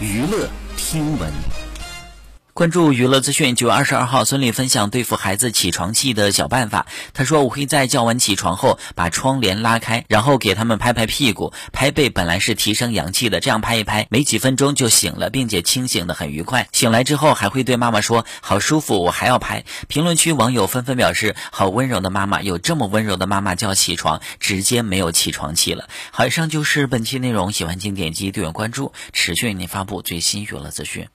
娱乐听闻。关注娱乐资讯，九月二十二号，孙俪分享对付孩子起床气的小办法。她说：“我会在叫完起床后，把窗帘拉开，然后给他们拍拍屁股、拍背，本来是提升阳气的，这样拍一拍，没几分钟就醒了，并且清醒的很愉快。醒来之后还会对妈妈说：‘好舒服，我还要拍。’评论区网友纷纷表示：‘好温柔的妈妈，有这么温柔的妈妈叫起床，直接没有起床气了。’好，以上就是本期内容，喜欢请点击订阅关注，持续为您发布最新娱乐资讯。